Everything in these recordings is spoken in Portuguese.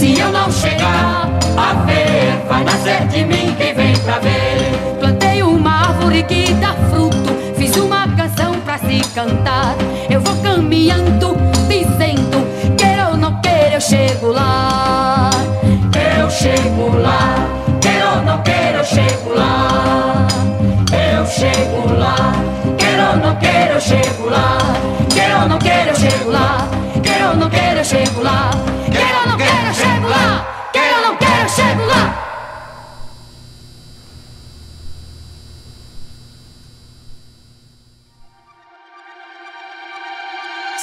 Se eu não chegar a ver, vai nascer de mim quem vem pra ver. Plantei uma árvore que dá fruto, fiz uma canção pra se cantar. Eu vou caminhando, dizendo, quero ou não quero, eu chego lá. Eu chego lá, quero ou não quero, eu chego lá. Eu chego lá, quero ou não quero, eu chego lá. Quero ou não quero, eu chego lá. Quero ou não quero, eu chego lá.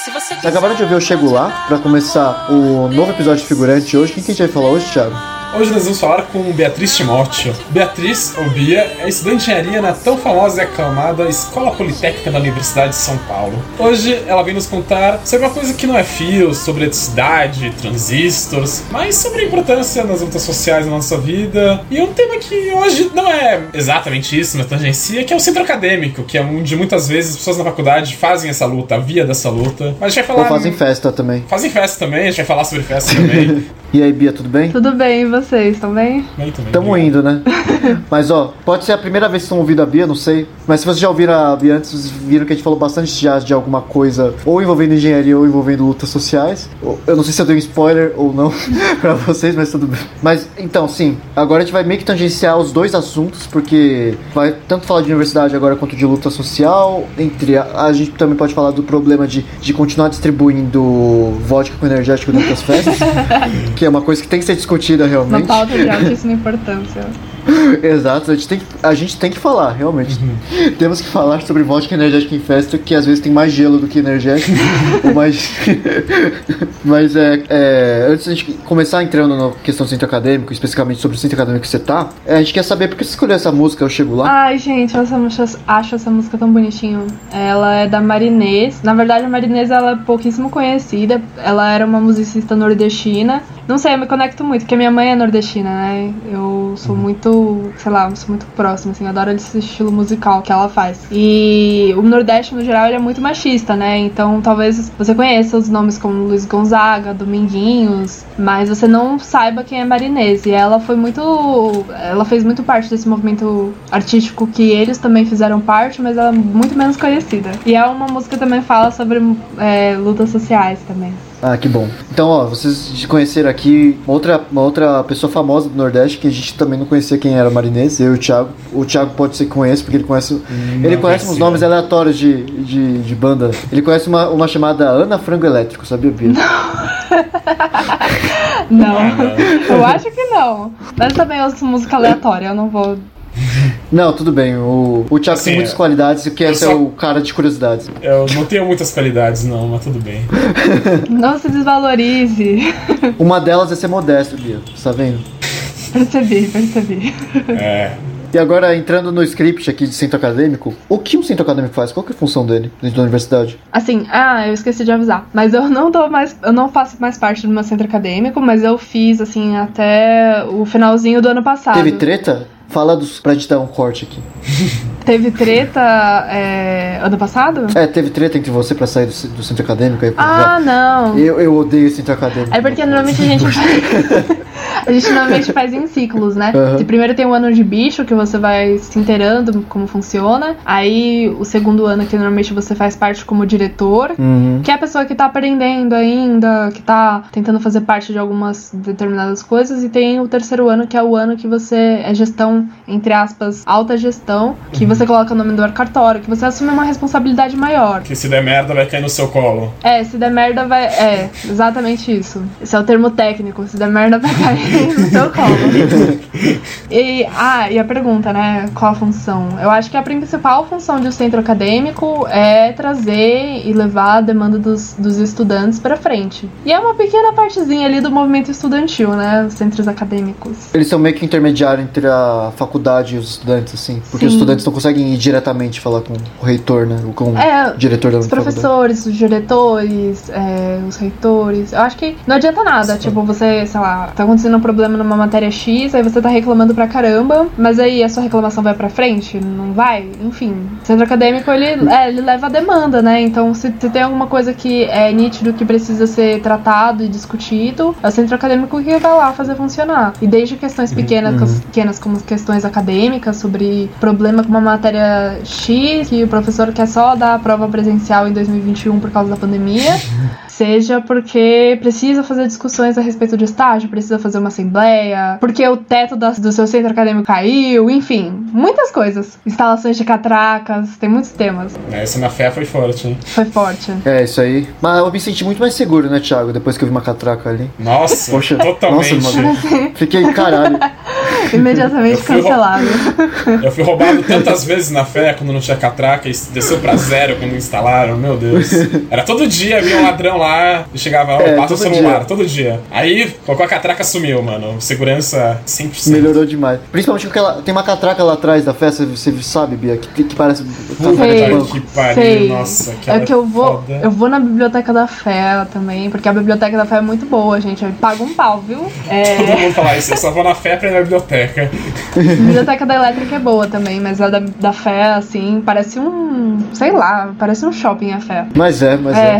Se você Vocês acabaram de ouvir Eu Chego Lá, pra começar o novo episódio de Figurante hoje. Quem que a gente vai falar hoje, Thiago? Hoje nós vamos falar com Beatriz Timóteo. Beatriz, ou Bia, é estudante de engenharia na tão famosa e aclamada Escola Politécnica da Universidade de São Paulo. Hoje ela vem nos contar sobre uma coisa que não é fios, sobre eletricidade, transistores, mas sobre a importância das lutas sociais na nossa vida. E um tema que hoje não é exatamente isso, mas tangencia, que é o centro acadêmico, que é onde muitas vezes as pessoas na faculdade fazem essa luta, a via dessa luta. Mas a gente vai Ou falar. fazem festa também. Fazem festa também, a gente vai falar sobre festa também. E aí, Bia, tudo bem? Tudo bem, e vocês, estão bem? Obrigado. indo, né? Mas ó, pode ser a primeira vez que estão ouvindo a Bia, não sei. Mas se vocês já ouviram a Bia antes, vocês viram que a gente falou bastante já de alguma coisa ou envolvendo engenharia ou envolvendo lutas sociais. Eu não sei se eu dei um spoiler ou não pra vocês, mas tudo bem. Mas então, sim, agora a gente vai meio que tangenciar os dois assuntos, porque vai tanto falar de universidade agora quanto de luta social. Entre a, a gente também pode falar do problema de, de continuar distribuindo vodka com energético dentro das festas, que é uma coisa que tem que ser discutida Uma realmente. pauta de altíssima importância. Exato, a gente, tem que, a gente tem que falar, realmente. Temos que falar sobre vodka energética em festa, que às vezes tem mais gelo do que energético. ou mais... Mas é, é, antes da gente começar entrando na questão do centro acadêmico, especificamente sobre o centro acadêmico que você tá, é, a gente quer saber por que você escolheu essa música, Eu Chego Lá. Ai, gente, eu essa- acho essa música tão bonitinho. Ela é da Marinês. Na verdade, a Marinês ela é pouquíssimo conhecida. Ela era uma musicista nordestina. Não sei, eu me conecto muito, porque minha mãe é nordestina, né? Eu sou muito, sei lá, sou muito próxima, assim, eu adoro esse estilo musical que ela faz. E o Nordeste, no geral, ele é muito machista, né? Então talvez você conheça os nomes como Luiz Gonzaga, Dominguinhos, mas você não saiba quem é Marinês. E ela foi muito. Ela fez muito parte desse movimento artístico que eles também fizeram parte, mas ela é muito menos conhecida. E é uma música que também fala sobre é, lutas sociais também. Ah, que bom. Então, ó, vocês conheceram aqui uma outra, uma outra pessoa famosa do Nordeste que a gente também não conhecia quem era Marinês, eu e o Thiago. O Thiago pode ser que conheça, porque ele conhece. ele conhece uns nomes aleatórios de, de, de banda. Ele conhece uma, uma chamada Ana Frango Elétrico, sabia, Bia? Não, eu acho que não. Mas também eu ouço música aleatória, eu não vou. Não, tudo bem. O, o Thiago Assim, tem muitas é- qualidades e que eu esse só- é o cara de curiosidades. Eu não tenho muitas qualidades, não, mas tudo bem. Não se desvalorize. Uma delas é ser modesto, Bia. Tá vendo? Percebi, percebi. É. E agora, entrando no script aqui de centro acadêmico, o que um centro acadêmico faz? Qual que é a função dele dentro da universidade? Assim, ah, eu esqueci de avisar. Mas eu não tô mais. Eu não faço mais parte do meu centro acadêmico, mas eu fiz, assim, até o finalzinho do ano passado. Teve treta? Fala dos, pra gente dar um corte aqui. Teve treta é, ano passado? É, teve treta entre você pra sair do, do centro acadêmico aí Ah, não. Eu, eu odeio centro acadêmico. É porque normalmente a gente faz. a gente normalmente faz em ciclos, né? Uhum. Primeiro tem o ano de bicho, que você vai se inteirando como funciona. Aí o segundo ano, que normalmente você faz parte como diretor, Uhum. que é a pessoa que tá aprendendo ainda, que tá tentando fazer parte de algumas determinadas coisas. E tem o terceiro ano, que é o ano que você é gestão, entre aspas, alta gestão, que você coloca o nome do cartório, que você assume uma responsabilidade maior. Que se der merda vai cair no seu colo. É, se der merda vai. É, exatamente isso. Esse é o termo técnico. Se der merda vai cair no seu colo. E, ah, e a pergunta, né? Qual a função? Eu acho que a principal função de um centro acadêmico é trazer e levar a demanda dos, dos estudantes pra frente. E é uma pequena partezinha ali do movimento estudantil, né? Os centros acadêmicos. Eles são meio que intermediário entre a faculdade e os estudantes, assim. Porque os Sim. estudantes não conseguem ir diretamente falar com o reitor, né? Ou com É, o diretor da Os faculdade. professores, os diretores, é, os reitores. Eu acho que não adianta nada. Tipo, você, sei lá, tá acontecendo um problema numa matéria X, aí você tá reclamando pra caramba, mas aí a sua reclamação vai pra frente? Não vai? Enfim. O centro acadêmico, ele, é, ele leva a demanda, né? Então, se, se tem alguma coisa que é nítido que precisa ser tratado e discutido, é o centro acadêmico que vai lá fazer funcionar. E desde questões pequenas, pequenas como questões acadêmicas, sobre problema com uma matéria X, que o professor quer só dar a prova presencial em 2021 por causa da pandemia, seja porque precisa fazer discussões a respeito de estágio, precisa fazer uma assembleia, porque o teto da- do seu centro acadêmico caiu, enfim, muitas coisas. Instalações de catracas, tem muitos temas. É, Essa na fé foi forte, hein? Foi forte. É, isso aí. Mas eu me senti muito mais seguro, né, Thiago? Depois que eu vi uma catraca ali. Nossa, Poxa, totalmente. nossa, mano. Fiquei, caralho. Imediatamente Eu cancelado. Eu fui roubado tantas vezes na fé quando não tinha catraca e desceu pra zero quando instalaram, meu Deus. Era todo dia, havia um ladrão lá e chegava, ó, É, passa o todo celular, dia. todo dia. Aí colocou a catraca sumiu, mano. Segurança 100%. Melhorou demais. Principalmente porque ela, tem uma catraca lá atrás da festa, você sabe, Bia, que, que parece banco. Que pariu, Sei. nossa, que É que eu vou, foda. eu vou na biblioteca da fé também, porque a biblioteca da fé é muito boa, gente. Eu pago um pau, viu? Todo É, mundo fala isso, eu só vou na fé pra ir na biblioteca. a biblioteca da elétrica é boa também, mas a da, da fé, assim, parece um. Sei lá, parece um shopping a fé. Mas é, mas é.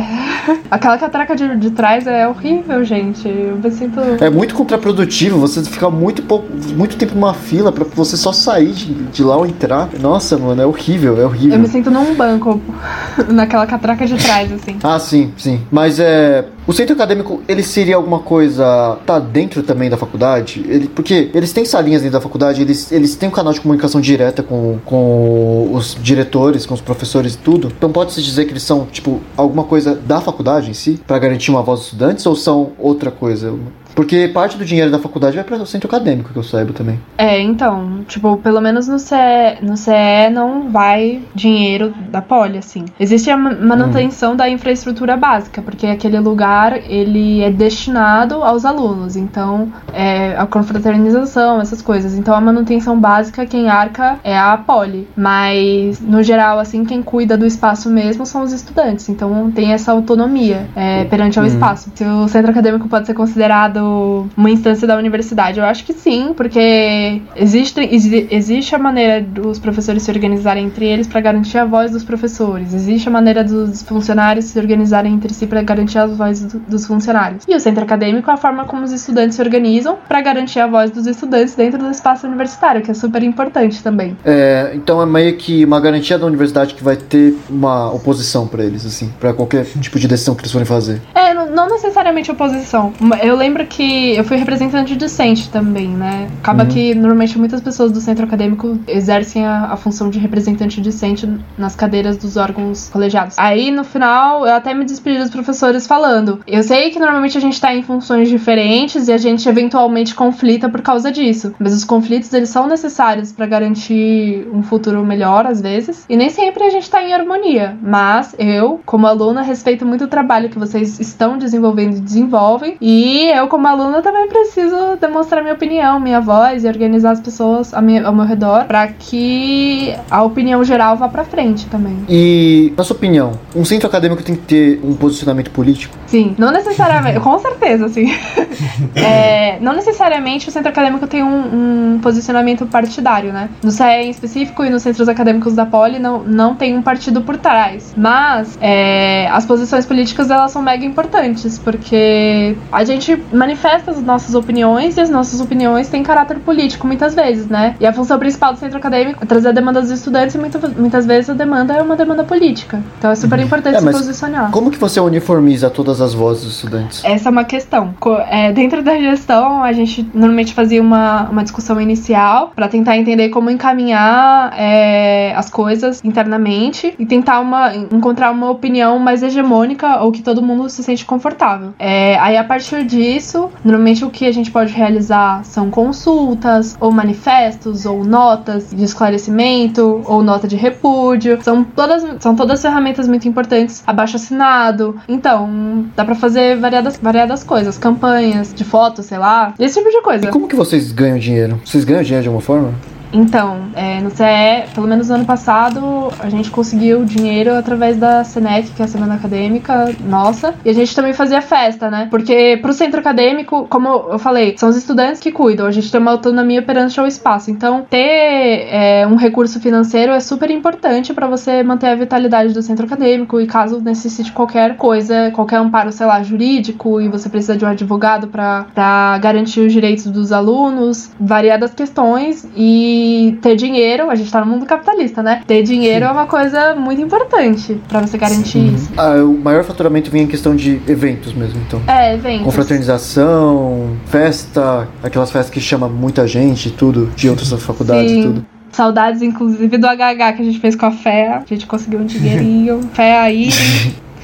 É. Aquela catraca de, de trás é horrível, gente. Eu me sinto. É muito contraprodutivo você ficar muito pouco, muito tempo numa fila pra você só sair de, de lá ou entrar. Nossa, mano, é horrível, é Eu horrível. me sinto num banco, naquela catraca de trás, assim. Ah, sim, sim. Mas é. O centro acadêmico, ele seria alguma coisa. tá dentro também da faculdade? Ele, porque eles têm salinhas dentro da faculdade, eles, eles têm um canal de comunicação direta com, com os diretores, com os professores e tudo. Então pode-se dizer que eles são, tipo, alguma coisa da faculdade em si, pra garantir uma voz dos estudantes, ou são outra coisa? Porque parte do dinheiro da faculdade vai para o centro acadêmico, que eu saiba também. É, então, tipo, pelo menos no CE, no CE não vai dinheiro da Poli, assim. Existe a ma- manutenção da infraestrutura básica, porque aquele lugar, ele é destinado aos alunos, então, é, a confraternização, essas coisas. Então, a manutenção básica, quem arca é a Poli. Mas, no geral, assim, quem cuida do espaço mesmo são os estudantes. Então, tem essa autonomia é, perante ao espaço. Se o centro acadêmico pode ser considerado uma instância da universidade, eu acho que sim, porque existe, exi- existe a maneira dos professores se organizarem entre eles para garantir a voz dos professores. Existe a maneira dos funcionários se organizarem entre si para garantir a voz do- dos funcionários. E o centro acadêmico é a forma como os estudantes se organizam para garantir a voz dos estudantes dentro do espaço universitário, que é super importante também. É, então é meio que uma garantia da universidade que vai ter uma oposição pra eles, assim, pra qualquer tipo de decisão que eles forem fazer. É, não, não necessariamente oposição. Eu lembro que eu fui representante discente também, né? Acaba que normalmente muitas pessoas do centro acadêmico exercem a, a função de representante discente nas cadeiras dos órgãos colegiados. Aí no final eu até me despedi dos professores falando: eu sei que normalmente a gente tá em funções diferentes e a gente eventualmente conflita por causa disso, mas os conflitos eles são necessários para garantir um futuro melhor às vezes e nem sempre a gente tá em harmonia. Mas eu, como aluna, respeito muito o trabalho que vocês estão estão desenvolvendo e desenvolvem. E eu, como aluna, também preciso demonstrar minha opinião, minha voz e organizar as pessoas ao meu, ao meu redor para que a opinião geral vá para frente também. E, na sua opinião, um centro acadêmico tem que ter um posicionamento político? Sim, não necessariamente, com certeza, sim. é, não necessariamente o centro acadêmico tem um, um, posicionamento partidário, né? No CE em específico e nos centros acadêmicos da Poli não, não tem um partido por trás. Mas é, as posições políticas elas são mega importantes, porque a gente manifesta as nossas opiniões e as nossas opiniões têm caráter político muitas vezes, né? E a função principal do centro acadêmico é trazer a demanda dos estudantes e muito, muitas vezes a demanda é uma demanda política. Então é super importante é, se posicionar. Como que você uniformiza todas as vozes dos estudantes? Essa é uma questão. É, dentro da gestão, a gente normalmente fazia uma, uma discussão inicial para tentar entender como encaminhar é, as coisas internamente e tentar uma, encontrar uma opinião mais hegemônica ou que todo mundo se sente confortável. É, aí a partir disso, normalmente o que a gente pode realizar são consultas, ou manifestos, ou notas de esclarecimento, ou nota de repúdio. São todas, são todas ferramentas muito importantes. Abaixo assinado. Então, dá para fazer variadas, variadas coisas, campanhas de fotos, sei lá, esse tipo de coisa. E como que vocês ganham dinheiro? Vocês ganham dinheiro de alguma forma? Então, é, no CE, pelo menos no ano passado, a gente conseguiu dinheiro através da Senec, que é a Semana Acadêmica nossa, e a gente também fazia festa, né? Porque pro centro acadêmico, como eu falei, são os estudantes que cuidam, a gente tem uma autonomia perante ao espaço. Então, ter é, um recurso financeiro é super importante para você manter a vitalidade do centro acadêmico e caso necessite qualquer coisa, qualquer amparo, sei lá, jurídico, e você precisa de um advogado para garantir os direitos dos alunos, variadas questões e ter dinheiro, a gente tá no mundo capitalista, né? Ter dinheiro Sim. é uma coisa muito importante para você garantir Sim. isso. Ah, o maior faturamento vem em questão de eventos mesmo, então. É, eventos. Confraternização, festa, aquelas festas que chama muita gente, tudo, de outras faculdades e tudo. Saudades, inclusive, do HH que a gente fez com a fé. A gente conseguiu um dinheirinho. fé aí.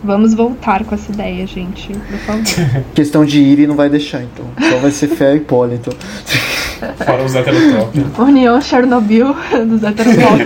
Vamos voltar com essa ideia, gente, por favor. Questão de ir e não vai deixar, então. Só vai ser fé e poli, então. Fora os heterotop. União Chernobyl dos heterotop.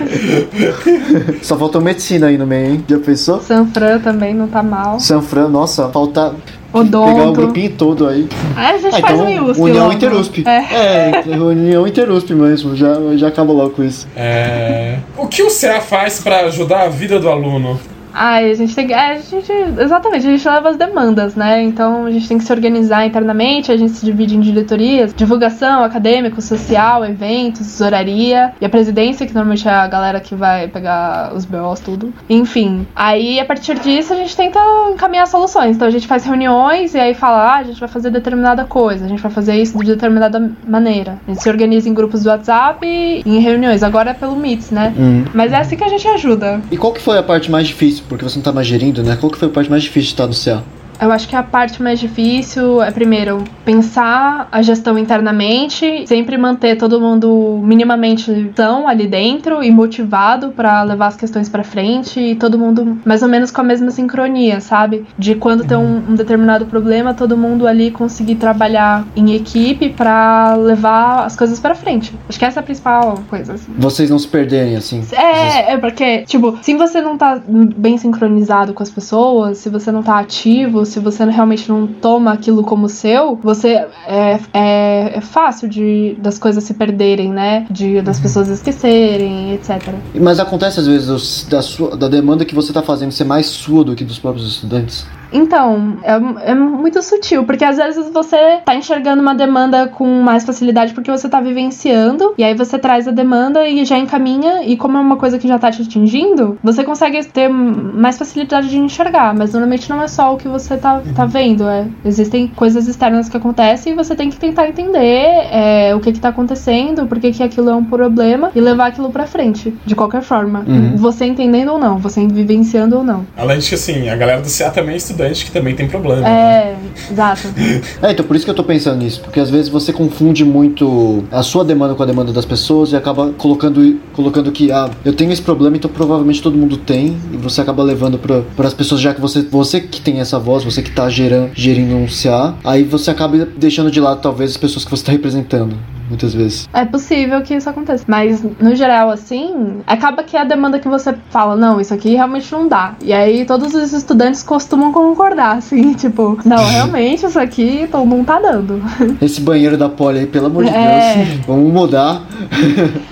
Só faltou medicina aí no meio, hein? Já pensou? Sanfran também não tá mal. Sanfran, nossa, falta. Odonto. Pegar o grupinho todo aí. Ah, a gente ah, faz então, USP União Interusp. É. é, União Interusp mesmo. Já, já acaba logo com isso. É... O que o CA faz para ajudar a vida do aluno? Ai, a gente tem que. É, a gente, exatamente, a gente leva as demandas, né? Então a gente tem que se organizar internamente, a gente se divide em diretorias, divulgação, acadêmico, social, eventos, tesouraria e a presidência, que normalmente é a galera que vai pegar os BOs, tudo. Enfim. Aí a partir disso a gente tenta encaminhar soluções. Então a gente faz reuniões e aí fala, ah, a gente vai fazer determinada coisa, a gente vai fazer isso de determinada maneira. A gente se organiza em grupos do WhatsApp e em reuniões. Agora é pelo Meets, né? Uhum. Mas é assim que a gente ajuda. E qual que foi a parte mais difícil? Porque você não tá mais gerindo, né? Qual que foi a parte mais difícil de estar no céu? Eu acho que a parte mais difícil é, primeiro, pensar a gestão internamente, sempre manter todo mundo minimamente tão ali dentro e motivado para levar as questões para frente e todo mundo mais ou menos com a mesma sincronia, sabe? De quando tem um, um determinado problema, todo mundo ali conseguir trabalhar em equipe para levar as coisas para frente. Acho que essa é a principal coisa. Assim. Vocês não se perderem, assim. É, é porque, tipo, se você não tá bem sincronizado com as pessoas, se você não tá ativo, se você realmente não toma aquilo como seu, você é, é, é fácil de das coisas se perderem, né? De das uhum. pessoas esquecerem, etc. Mas acontece às vezes da, sua, da demanda que você está fazendo ser mais sua do que dos próprios estudantes? Então, é, é, muito sutil, porque às vezes você tá enxergando uma demanda com mais facilidade porque você tá vivenciando, e aí você traz a demanda e já encaminha, e como é uma coisa que já tá te atingindo, você consegue ter mais facilidade de enxergar, mas normalmente não é só o que você tá, tá uhum. vendo, é, existem coisas externas que acontecem e você tem que tentar entender é, o que que tá acontecendo, por que que aquilo é um problema, e levar aquilo pra frente, de qualquer forma. Uhum. Você entendendo ou não, você vivenciando ou não. Além de que, assim, a galera do CA também estuda estudante que também tem problema. É, né? exato. É, então por isso que eu tô pensando nisso, porque às vezes você confunde muito a sua demanda com a demanda das pessoas e acaba colocando, colocando que, ah, eu tenho esse problema, então provavelmente todo mundo tem, e você acaba levando para as pessoas, já que você, você que tem essa voz, você que tá gerando, gerindo um CA, aí você acaba deixando de lado talvez as pessoas que você tá representando. Muitas vezes. É possível que isso aconteça. Mas, no geral, assim, acaba que é a demanda que você fala, não, isso aqui realmente não dá. E aí todos os estudantes costumam concordar, assim, tipo, não, realmente isso aqui não tá dando. Esse banheiro da Poli aí, pelo amor de É. Deus, vamos mudar.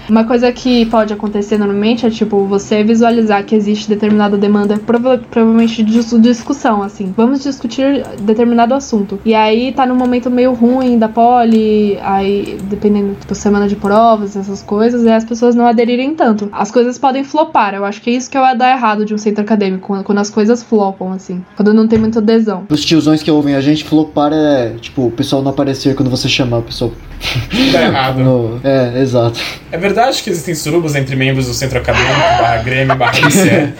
Uma coisa que pode acontecer normalmente é, tipo, você visualizar que existe determinada demanda, prova- provavelmente de dis- discussão, assim. Vamos discutir determinado assunto. E aí tá num momento meio ruim da poli, aí, dependendo, tipo, semana de provas, essas coisas, e as pessoas não aderirem tanto. As coisas podem flopar. Eu acho que é isso que vai dar errado de um centro acadêmico, quando, quando as coisas flopam, assim. Quando não tem muita adesão. Os tiozões que ouvem a gente, flopar é, tipo, o pessoal não aparecer quando você chamar o pessoal. Tá errado. No... É, exato. É verdade que existem surubas entre membros do centro acadêmico, barra Grêmio, barra ICE.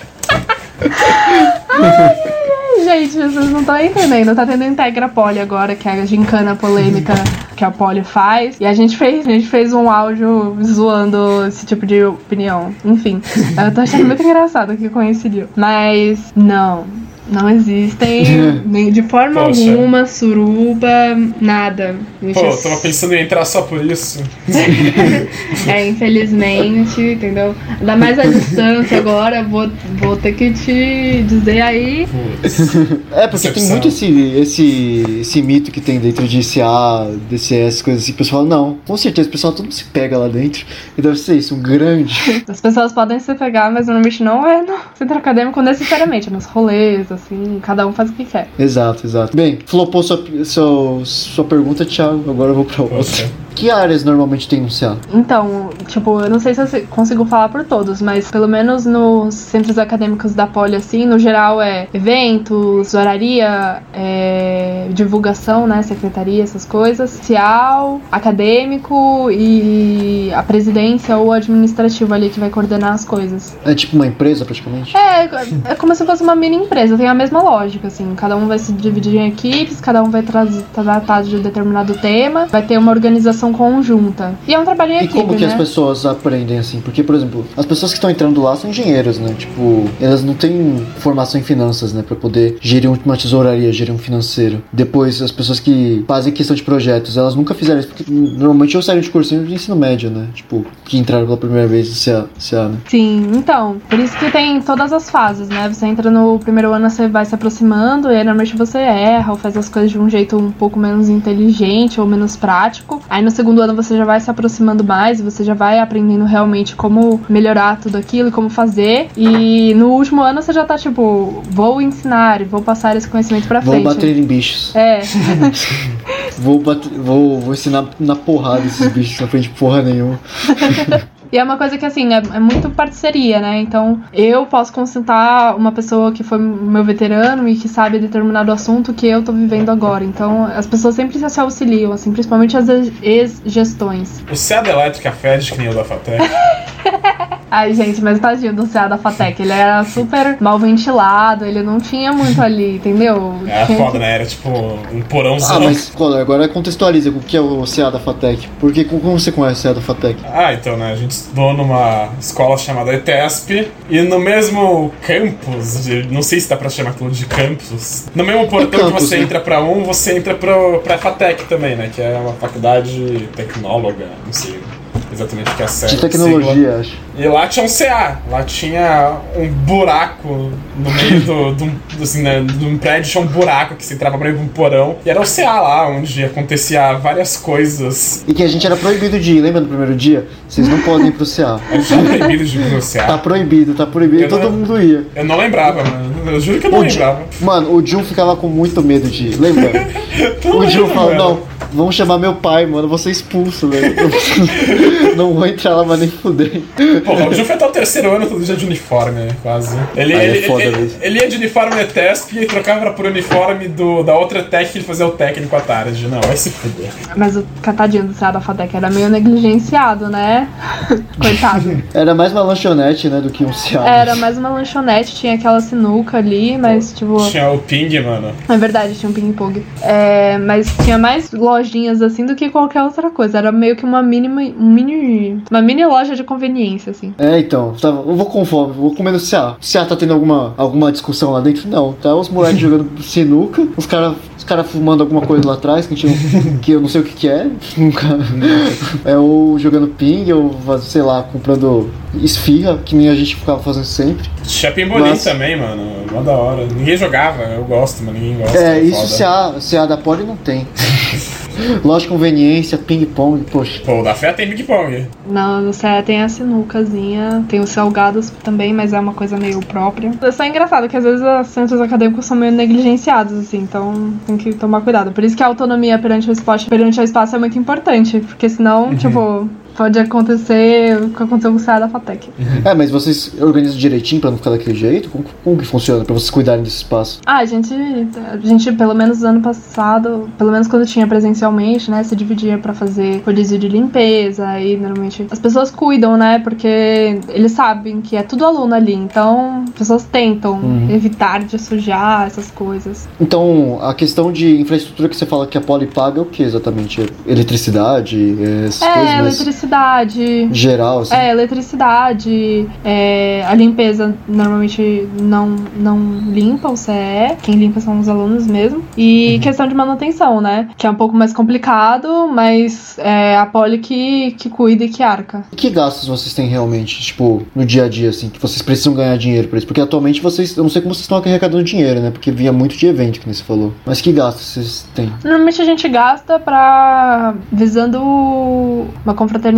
Gente, vocês não estão entendendo. Tá tendo Integra Poli agora, que é a gincana polêmica que a Poli faz. E a gente fez, a gente fez um áudio zoando esse tipo de opinião. Enfim, eu tô achando muito engraçado que coincidiu. Mas não. Não existem nem de forma Poxa. alguma suruba, nada. Pô, eu tava pensando em entrar só por isso. É, infelizmente, entendeu? Ainda mais a distância agora, vou, vou ter que te dizer aí. Putz. É, porque tem Decepção. muito esse, esse, esse mito que tem dentro de CA, DCS, coisas assim, que o pessoal fala, não, com certeza o pessoal todo se pega lá dentro. E deve ser isso, um grande. As pessoas podem se pegar, mas normalmente não é no centro acadêmico necessariamente, é nos rolês, assim, cada um faz o que quer. exato, exato. Bem, flopou sua, sua, sua pergunta, Thiago, agora eu vou pra outra. Poxa. Que áreas normalmente tem no CA? Então, tipo, eu não sei se eu consigo falar por todos, mas pelo menos nos centros acadêmicos da Poli, assim, no geral é eventos, oraria, é, divulgação, né, secretaria, essas coisas, social, acadêmico e a presidência ou administrativo ali que vai coordenar as coisas. É tipo uma empresa, praticamente? É, é como se fosse uma mini empresa, tem a mesma lógica, assim. Cada um vai se dividir em equipes, cada um vai tratar de um determinado tema, vai ter uma organização conjunta. E é um trabalho em E equipe, como que né? as pessoas aprendem assim? Porque, por exemplo, as pessoas que estão entrando lá são engenheiros, né? Tipo, elas não têm formação em finanças, né? Pra poder gerir uma tesouraria, gerir um financeiro. Depois, as pessoas que fazem questão de projetos, elas nunca fizeram isso, porque normalmente eu saio de cursinho de ensino médio, né? Tipo, que entraram pela primeira vez no CA, CA né? Sim, então, por isso que tem todas as fases, né? Você entra no primeiro ano, você vai se aproximando, e aí normalmente você erra ou faz as coisas de um jeito um pouco menos inteligente ou menos prático. Aí no segundo ano você já vai se aproximando mais, você já vai aprendendo realmente como melhorar tudo aquilo e como fazer. E no último ano você já tá tipo, vou ensinar, vou passar esse conhecimento pra Vou frente. bater em bichos. É, Vou, bater, vou, vou ensinar na porrada esses bichos, na frente porra nenhuma. E é uma coisa que, assim, é, é muito parceria, né? Então, eu posso consultar uma pessoa que foi meu veterano e que sabe determinado assunto que eu tô vivendo agora. Então, as pessoas sempre se auxiliam, assim, principalmente as ex-gestões. O CA da Elétrica fede que nem o da Fatec. Ai, gente, mas tadinho do CA da Fatec. Ele era super mal ventilado, ele não tinha muito ali, entendeu? Era Tinha foda, que- né? Era tipo um porãozão. Ah, mas Collor, agora contextualiza o que é o CA da FATEC. Porque como você conhece o CA da FATEC? Ah, então, né? A gente estudou numa escola chamada ETESP e no mesmo campus, não sei se dá pra chamar aquilo de campus, no mesmo portão que campus, você né? entra pra um, você entra pro, pra FATEC também, né? Que é uma faculdade tecnóloga, não sei exatamente o que é a série. De tecnologia, acho. E lá tinha um CA, lá tinha um buraco no meio do, do, do, assim, né, de um prédio, tinha um buraco que você entrava pra meio de um porão. E era o CA lá, onde acontecia várias coisas. E que a gente era proibido de ir, lembra no primeiro dia? Vocês não podem ir pro CA. Era já proibido de ir Tá CA. proibido, tá proibido. Eu E todo não- mundo ia. Eu não lembrava, mano. Eu juro que eu não O Ju- lembrava. Mano, o Jun ficava com muito medo de ir, lembra? O Jun falou, não, vamos chamar meu pai, mano, eu vou ser expulso, velho. Não vou entrar lá, mas nem fuder. Pô, o Ju foi até o terceiro ano todo dia de uniforme, né? Quase. Ele, Aí é ele, foda ele, mesmo. ele ia de uniforme ETESP e trocava por uniforme do, da outra tech que ele fazia o técnico à tarde. Não, vai se fuder. Mas o catadinho do da Fatec era meio negligenciado, né? Coitado. Era mais uma lanchonete, né, do que um CA. Era mais uma lanchonete, tinha aquela sinuca ali, mas tipo. Tinha o ping, mano. É verdade, tinha um ping-pong. É, mas tinha mais lojinhas assim do que qualquer outra coisa. Era meio que uma mínima. Um mini. Uma mini loja de conveniência, assim. É, então, tava, eu vou com fome, vou comer no CA. O CA tá tendo alguma, alguma discussão lá dentro? Não, tá os moleques jogando sinuca, os caras caras fumando alguma coisa lá atrás que, a gente que eu não sei o que, que é. Nunca. É ou jogando ping, ou sei lá, comprando esfirra, que nem a gente ficava fazendo sempre. Shopping Bolim Mas- também, mano. Mó da hora. Ninguém jogava, eu gosto, mas ninguém gosta. É, isso foda. se a, se a da Poli não tem. Loja de conveniência, ping-pong, poxa. Pô, o da fé tem Big Pong. Não, no CE tem a sinucazinha, tem os salgados também, mas é uma coisa meio própria. É só engraçado que às vezes os centros acadêmicos são meio negligenciados, assim, então tem que tomar cuidado. Por isso que a autonomia perante o esporte, perante o espaço é muito importante, porque senão, tipo, pode acontecer o que aconteceu com o CE da FATEC. É, mas vocês organizam direitinho pra não ficar daquele jeito? Como, como que funciona pra vocês cuidarem desse espaço? Ah, a gente, a gente, pelo menos ano passado, pelo menos quando tinha presencialmente, né, se dividia pra fazer rodízio de limpeza, aí normalmente as pessoas cuidam, né, porque eles sabem que é tudo aluno ali, então as pessoas tentam Uhum. evitar de sujar essas coisas. Então, a questão de infraestrutura que você fala que a Poli paga é o que exatamente? Eletricidade? É essas É, coisas mais eletricidade. Geral, assim? É, eletricidade, é, a limpeza normalmente não, não limpa o CE, quem limpa são os alunos mesmo. E questão de manutenção, né? Que é um pouco mais complicado, mas é a Poli que, que cuida e que arca. E que gastos vocês têm realmente, tipo, no dia a dia, assim, que vocês precisam ganhar dinheiro pra isso? Porque atualmente vocês, eu não sei como vocês estão arrecadando dinheiro, né? Porque vinha muito de evento, que nem você falou. Mas que gastos vocês têm? Normalmente a gente gasta pra. visando uma confraternização,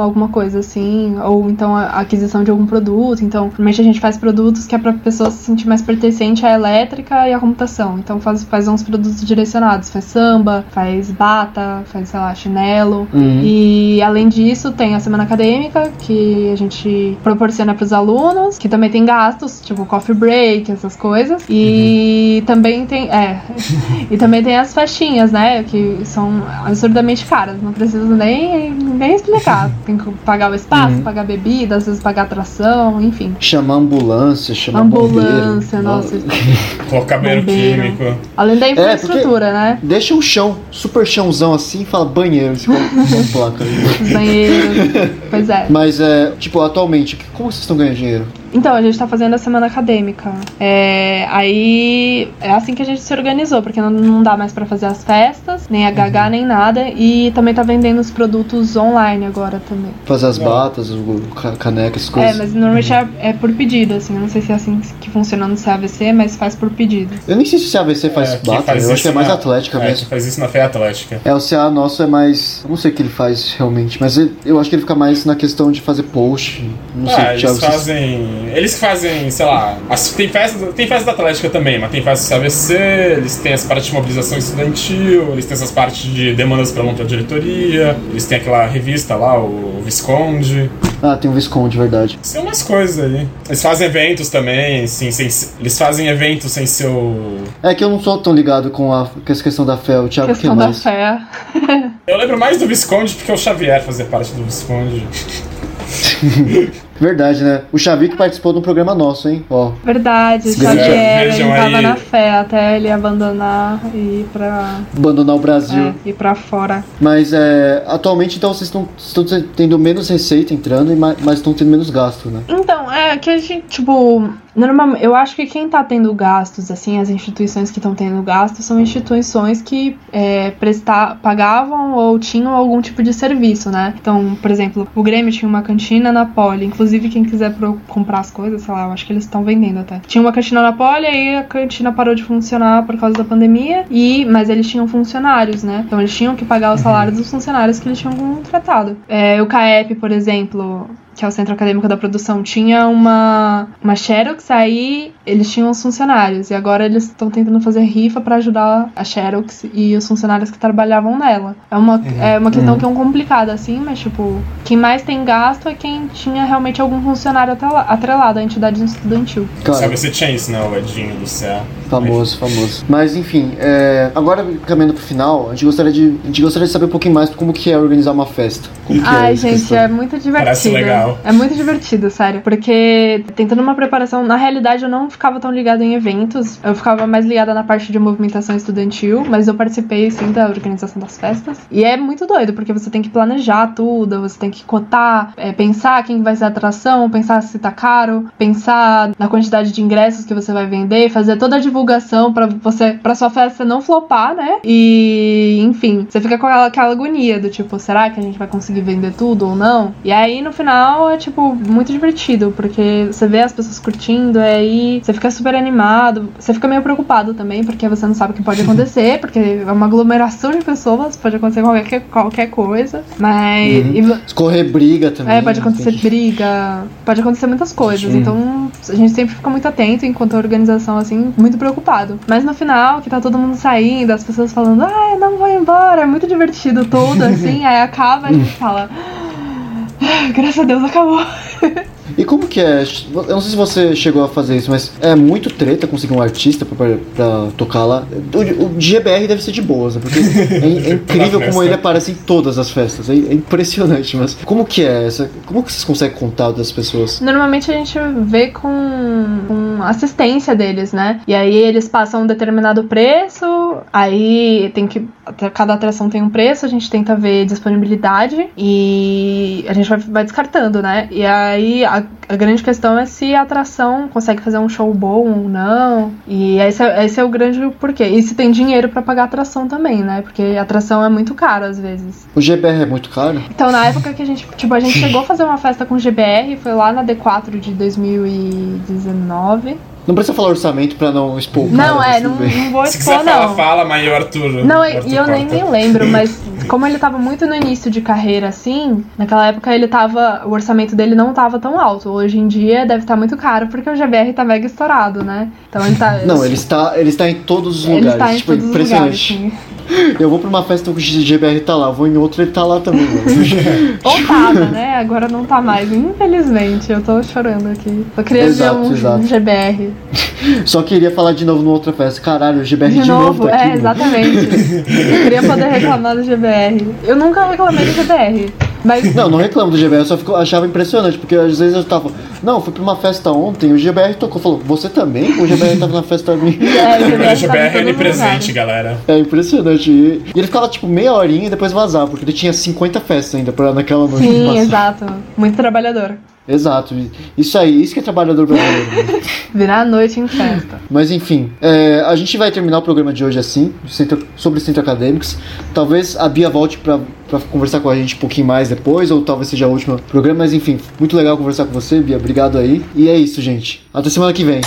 alguma coisa assim, ou então a aquisição de algum produto. Então, normalmente a gente faz produtos que é pra pessoa se sentir mais pertencente à elétrica e à computação. Então faz, faz uns produtos direcionados, faz samba, faz bata, faz, sei lá, chinelo. Uhum. E além disso, tem a semana acadêmica, que a gente proporciona para os alunos, que também tem gastos, tipo coffee break, essas coisas. E também tem. É. e também tem as festinhas, né? Que são absurdamente caras. Não preciso nem, nem explicar. Tem que pagar o espaço, Uhum. pagar bebida, às vezes pagar atração, enfim. Chamar ambulância, chamar Ambulância, bombeiro. nossa. Colocar banheiro químico. Além da É, infraestrutura, né? Deixa um chão, super chãozão assim, e fala banheiro, você coloca uma placa banheiros. pois é. Mas é, tipo, atualmente, como vocês estão ganhando dinheiro? Então, a gente tá fazendo a semana acadêmica. É, aí é assim que a gente se organizou, porque não, não dá mais pra fazer as festas, nem a GH, nem nada. E também tá vendendo os produtos online agora também. Fazer as batas, o ca- caneca, essas É, coisas. mas normalmente é, é por pedido, assim. Eu não sei se é assim que funciona no CAVC, mas faz por pedido. Eu nem sei se o CAVC faz É, bata, faz eu acho que é isso mais na- atlética é, mesmo. faz isso na fé atlética. É, o CA nosso é mais. Eu não sei o que ele faz realmente, mas ele- eu acho que ele fica mais na questão de fazer post. Não sei, Ah, Thiago. eles vocês- fazem. Eles que fazem, sei lá. as- tem, festa, tem festa da Atlética também, mas tem festa do CAVC, eles têm as partes de mobilização estudantil, eles têm essas partes de demandas pra montar diretoria, eles têm aquela revista lá, o Visconde. Ah, tem o Visconde, verdade. São umas coisas aí. Eles fazem eventos também, assim, sem, eles fazem eventos sem seu. É que eu não sou tão ligado com, a, com essa questão da fé, o Thiago que Questão da mais. fé. Eu lembro mais do Visconde porque o Xavier fazia parte do Visconde. Verdade, né? O Xavi que participou de um programa nosso, hein? Ó. Verdade, o Vejam- Xavier, ele tava aí. na fé até ele abandonar e ir pra, Abandonar o Brasil. é, ir pra fora. Mas é, atualmente então vocês estão, estão tendo menos receita entrando, e ma- mas estão tendo menos gasto, né? Então, é que a gente, tipo, normalmente, eu acho que quem tá tendo gastos, assim, as instituições que estão tendo gastos são instituições que é, prestar, pagavam ou tinham algum tipo de serviço, né? Então, por exemplo, o Grêmio tinha uma cantina na Poli, inclusive quem quiser comprar as coisas, sei lá, eu acho que eles estão vendendo até. Tinha uma cantina na Poli, aí a cantina parou de funcionar por causa da pandemia, e mas eles tinham funcionários, né? Então eles tinham que pagar os salários dos funcionários que eles tinham contratado. É, o CAEP, por exemplo, que é o Centro Acadêmico da Produção, tinha uma, uma Xerox, aí eles tinham os funcionários, e agora eles estão tentando fazer rifa para ajudar a Xerox e os funcionários que trabalhavam nela. É uma, é uma questão Uhum. que é um complicada, assim, mas, tipo, quem mais tem gasto é quem tinha realmente algum funcionário atrela- atrelado à entidade estudantil. Cara, Sabe, você tinha isso, né? O Edinho do CA. famoso, famoso. Mas enfim, é, agora caminhando pro final, a gente, gostaria de, a gente gostaria de saber um pouquinho mais como que é organizar uma festa. Como que é Ai, essa gente, questão. é muito divertido. Parece legal. Legal. É muito divertido, sério. Porque tem toda uma preparação. Na realidade, eu não ficava tão ligada em eventos. Eu ficava mais ligada na parte de movimentação estudantil, mas eu participei sim da organização das festas. E é muito doido, porque você tem que planejar tudo, você tem que cotar, é, pensar quem vai ser a atração, pensar se tá caro, pensar na quantidade de ingressos que você vai vender, fazer toda a divulgação para você, para sua festa não flopar, né? E, enfim, você fica com aquela, aquela agonia do tipo, será que a gente vai conseguir vender tudo ou não? E aí no final é tipo muito divertido, porque você vê as pessoas curtindo, e aí você fica super animado, você fica meio preocupado também, porque você não sabe o que pode acontecer, porque é uma aglomeração de pessoas, pode acontecer qualquer, qualquer coisa, mas. Uhum. e- Escorrer briga também. é, pode acontecer tem que- briga, pode acontecer muitas coisas. Sim. Então a gente sempre fica muito atento enquanto a organização, assim, muito preocupado. Mas no final, que tá todo mundo saindo, as pessoas falando, ah, eu não vou embora, é muito divertido tudo, assim, aí acaba e a gente fala. "Ah, Graças a Deus acabou. E como que é? Eu não sei se você chegou a fazer isso, mas é muito treta conseguir um artista pra, pra tocar lá. O, o GBR deve ser de boas, né? Porque é, é incrível como ele aparece em todas as festas. É, é impressionante, mas como que é essa? Como que vocês conseguem contar das pessoas? Normalmente a gente vê com, com assistência deles, né? E aí eles passam um determinado preço, aí tem que. Cada atração tem um preço, a gente tenta ver disponibilidade e a gente vai, vai descartando, né? E aí a, a grande questão é se a atração consegue fazer um show bom ou não. E esse é, esse é o grande porquê. E se tem dinheiro pra pagar a atração também, né? Porque a atração é muito cara às vezes. O GBR é muito caro? Então, na época que a gente, tipo, a gente chegou a fazer uma festa com GBR, foi lá na D4 de 2019. Não precisa falar orçamento pra não expor o cara, Não, mas é, não, não vou Se quiser expor, falar, não. fala, mas o Arthur. Não, e eu nem, nem lembro, mas como ele tava muito no início de carreira, assim, naquela época ele tava. O orçamento dele não tava tão alto. Hoje em dia deve estar muito caro, porque o GBR tá mega estourado, né? Então ele tá. Não, ele está, ele está em todos os ele lugares. está em tipo, todos os lugares, impressionante. sim. Eu vou pra uma festa que o GBR tá lá, vou em outra ele tá lá também. Ou tava, né? Agora não tá mais. Infelizmente, eu tô chorando aqui. Eu queria Exato, ver um, exato. GBR. Só queria falar de novo numa outra festa. Caralho, o GBR de, De novo, tá aqui. é, mano. exatamente. Eu queria poder reclamar do GBR. Eu nunca reclamei do GBR. Mas Não, não reclamo do GBR, eu só fico, achava impressionante, porque às vezes eu tava. Não, fui pra uma festa ontem, o GBR tocou, falou, você também? O GBR tava na festa também. é, o O GBR, GBR tava em é onipresente, lugares. galera. É impressionante. E, ele ficava tipo meia horinha e depois vazava, porque ele tinha 50 festas ainda pra naquela noite. Sim, exato. Muito trabalhador. Exato. Isso aí, isso que é trabalhador brasileiro. Virar a noite em festa. Mas enfim, é, a gente vai terminar o programa de hoje assim, centro- sobre centro acadêmicos. Talvez a Bia volte pra, pra conversar com a gente um pouquinho mais depois, ou talvez seja o último programa, mas enfim, muito legal conversar com você, Bia. Obrigado aí. E é isso, gente. Até semana que vem.